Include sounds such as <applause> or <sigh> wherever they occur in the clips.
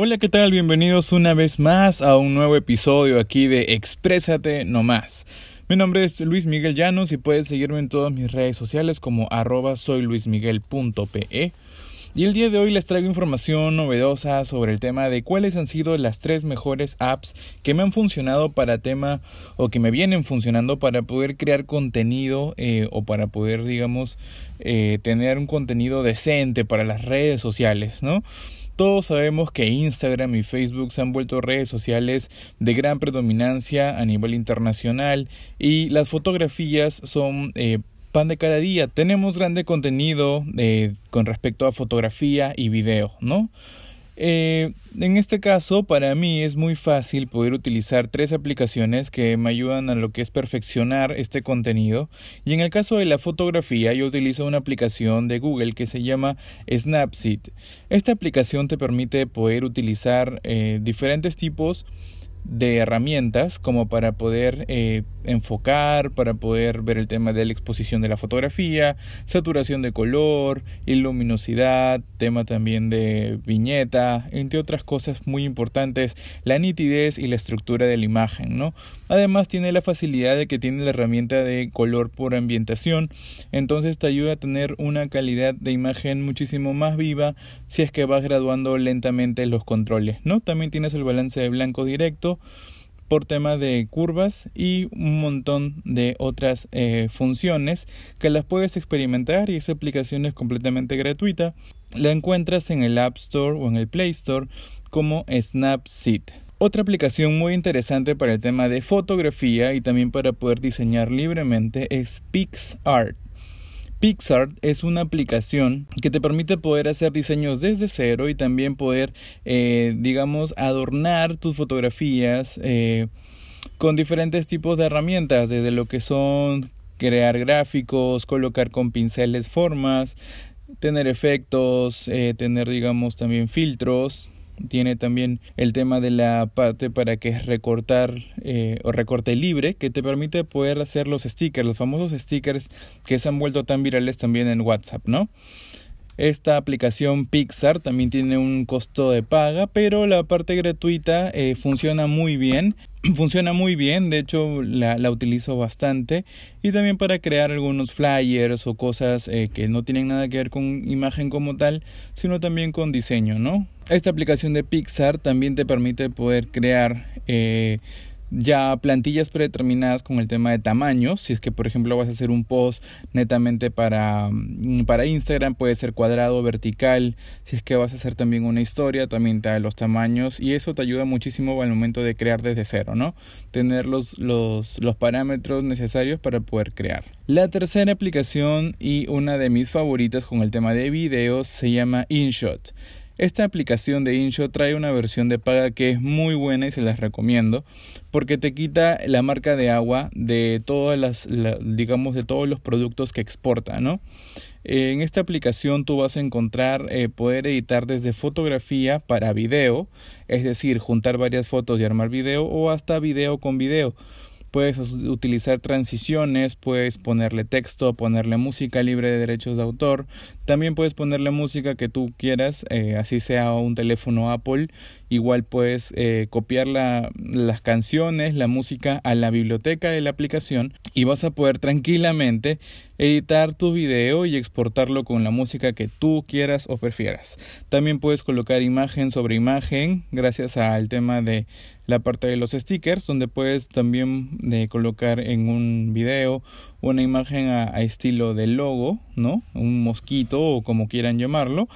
Hola, ¿qué tal? Bienvenidos una vez más a un nuevo episodio aquí de Exprésate No Más. Mi nombre es Luis Miguel Llanos y puedes seguirme en todas mis redes sociales como arroba soyluismiguel.pe. Y el día de hoy les traigo información novedosa sobre el tema de cuáles han sido las tres mejores apps que me han funcionado para tema o que me vienen funcionando para poder crear contenido eh, o para poder, digamos, eh, tener un contenido decente para las redes sociales, ¿no? Todos sabemos que Instagram y Facebook se han vuelto redes sociales de gran predominancia a nivel internacional y las fotografías son eh, pan de cada día. Tenemos grande contenido eh, con respecto a fotografía y video, ¿no? Eh, en este caso, para mí es muy fácil poder utilizar tres aplicaciones que me ayudan a lo que es perfeccionar este contenido. Y en el caso de la fotografía, yo utilizo una aplicación de Google que se llama Snapseed. Esta aplicación te permite poder utilizar eh, diferentes tipos de herramientas como para poder eh, enfocar, para poder ver el tema de la exposición de la fotografía, saturación de color, luminosidad, tema también de viñeta, entre otras cosas muy importantes, la nitidez y la estructura de la imagen, ¿no? Además tiene la facilidad de que tiene la herramienta de color por ambientación, entonces te ayuda a tener una calidad de imagen muchísimo más viva si es que vas graduando lentamente los controles, ¿no? También tienes el balance de blanco directo por tema de curvas y un montón de otras eh, funciones que las puedes experimentar y esa aplicación es completamente gratuita. La encuentras en el App Store o en el Play Store como Snapseed. Otra aplicación muy interesante para el tema de fotografía y también para poder diseñar libremente es PixArt. Pixar es una aplicación que te permite poder hacer diseños desde cero y también poder, eh, digamos, adornar tus fotografías eh, con diferentes tipos de herramientas, desde lo que son crear gráficos, colocar con pinceles formas, tener efectos, eh, tener, digamos, también filtros, tiene también el tema de la parte para que es recortar eh, o recorte libre que te permite poder hacer los stickers, los famosos stickers que se han vuelto tan virales también en WhatsApp, ¿no? Esta aplicación Pixar también tiene un costo de paga, pero la parte gratuita eh, funciona muy bien. <clears throat> Funciona muy bien, de hecho la, utilizo bastante y también para crear algunos flyers o cosas eh, que no tienen nada que ver con imagen como tal, sino también con diseño, ¿no? Esta aplicación de Pixar también te permite poder crear eh, ya plantillas predeterminadas con el tema de tamaños. Si es que, por ejemplo, vas a hacer un post netamente para, mm, para Instagram, puede ser cuadrado, vertical. Si es que vas a hacer también una historia, también te da los tamaños. Y eso te ayuda muchísimo al momento de crear desde cero, ¿no? Tener los, los, los parámetros necesarios para poder crear. La tercera aplicación y una de mis favoritas con el tema de videos se llama InShot. Esta aplicación de InShot trae una versión de paga que es muy buena y se las recomiendo porque te quita la marca de agua de todas las, digamos, de todos los productos que exporta, ¿no? En esta aplicación tú vas a encontrar eh, poder editar desde fotografía para video, es decir, juntar varias fotos y armar video o hasta video con video puedes utilizar transiciones, puedes ponerle texto, ponerle música libre de derechos de autor, también puedes ponerle música que tú quieras, eh, así sea un teléfono Apple, igual puedes eh, copiar la, las canciones, la música a la biblioteca de la aplicación y vas a poder tranquilamente editar tu video y exportarlo con la música que tú quieras o prefieras. También puedes colocar imagen sobre imagen gracias al tema de la parte de los stickers donde puedes también eh, colocar en un video una imagen a, a, estilo de logo, ¿no? Un mosquito o como quieran llamarlo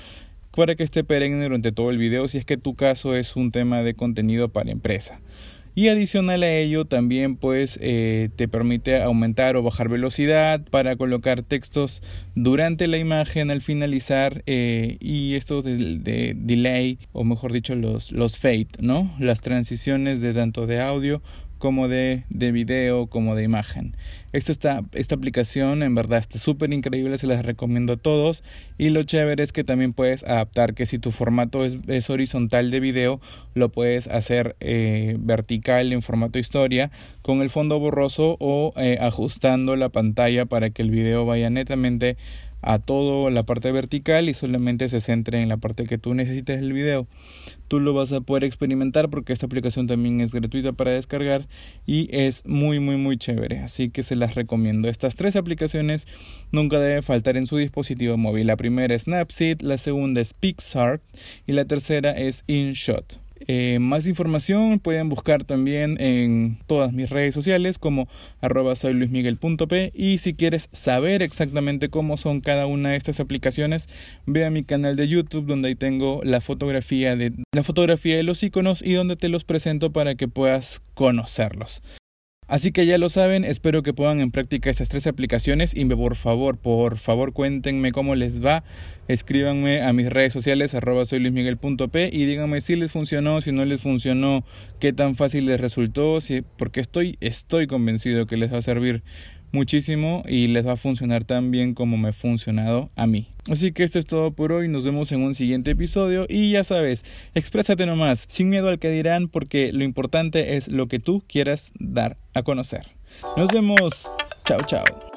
para que esté perenne durante todo el video si es que tu caso es un tema de contenido para empresa y adicional a ello también pues eh, te permite aumentar o bajar velocidad para colocar textos durante la imagen al finalizar eh, y estos de, delay o mejor dicho los, los fade no las transiciones de tanto de audio como de, de video, como de imagen. Esta, esta aplicación en verdad está súper increíble, se las recomiendo a todos. Y lo chévere es que también puedes adaptar que si tu formato es, es horizontal de video, lo puedes hacer eh, vertical en formato historia con el fondo borroso o eh, ajustando la pantalla para que el video vaya netamente a toda la parte vertical y solamente se centre en la parte que tú necesites del video. Tú lo vas a poder experimentar porque esta aplicación también es gratuita para descargar y es muy muy muy chévere, así que se las recomiendo. Estas tres aplicaciones nunca deben faltar en su dispositivo móvil. La primera es Snapseed, la segunda es PixArt y la tercera es InShot. Eh, más información pueden buscar también en todas mis redes sociales como arroba y si quieres saber exactamente cómo son cada una de estas aplicaciones ve a mi canal de YouTube donde ahí tengo la fotografía de la fotografía de los iconos y donde te los presento para que puedas conocerlos. Así que ya lo saben, espero que pongan en práctica estas tres aplicaciones y por favor, por favor cuéntenme cómo les va, escríbanme a mis redes sociales arroba y díganme si les funcionó, si no les funcionó, qué tan fácil les resultó, si, porque estoy, estoy convencido que les va a servir muchísimo y les va a funcionar tan bien como me ha funcionado a mí. Así que esto es todo por hoy, nos vemos en un siguiente episodio y ya sabes, exprésate nomás, sin miedo al que dirán porque lo importante es lo que tú quieras dar a conocer. Nos vemos, chao chao.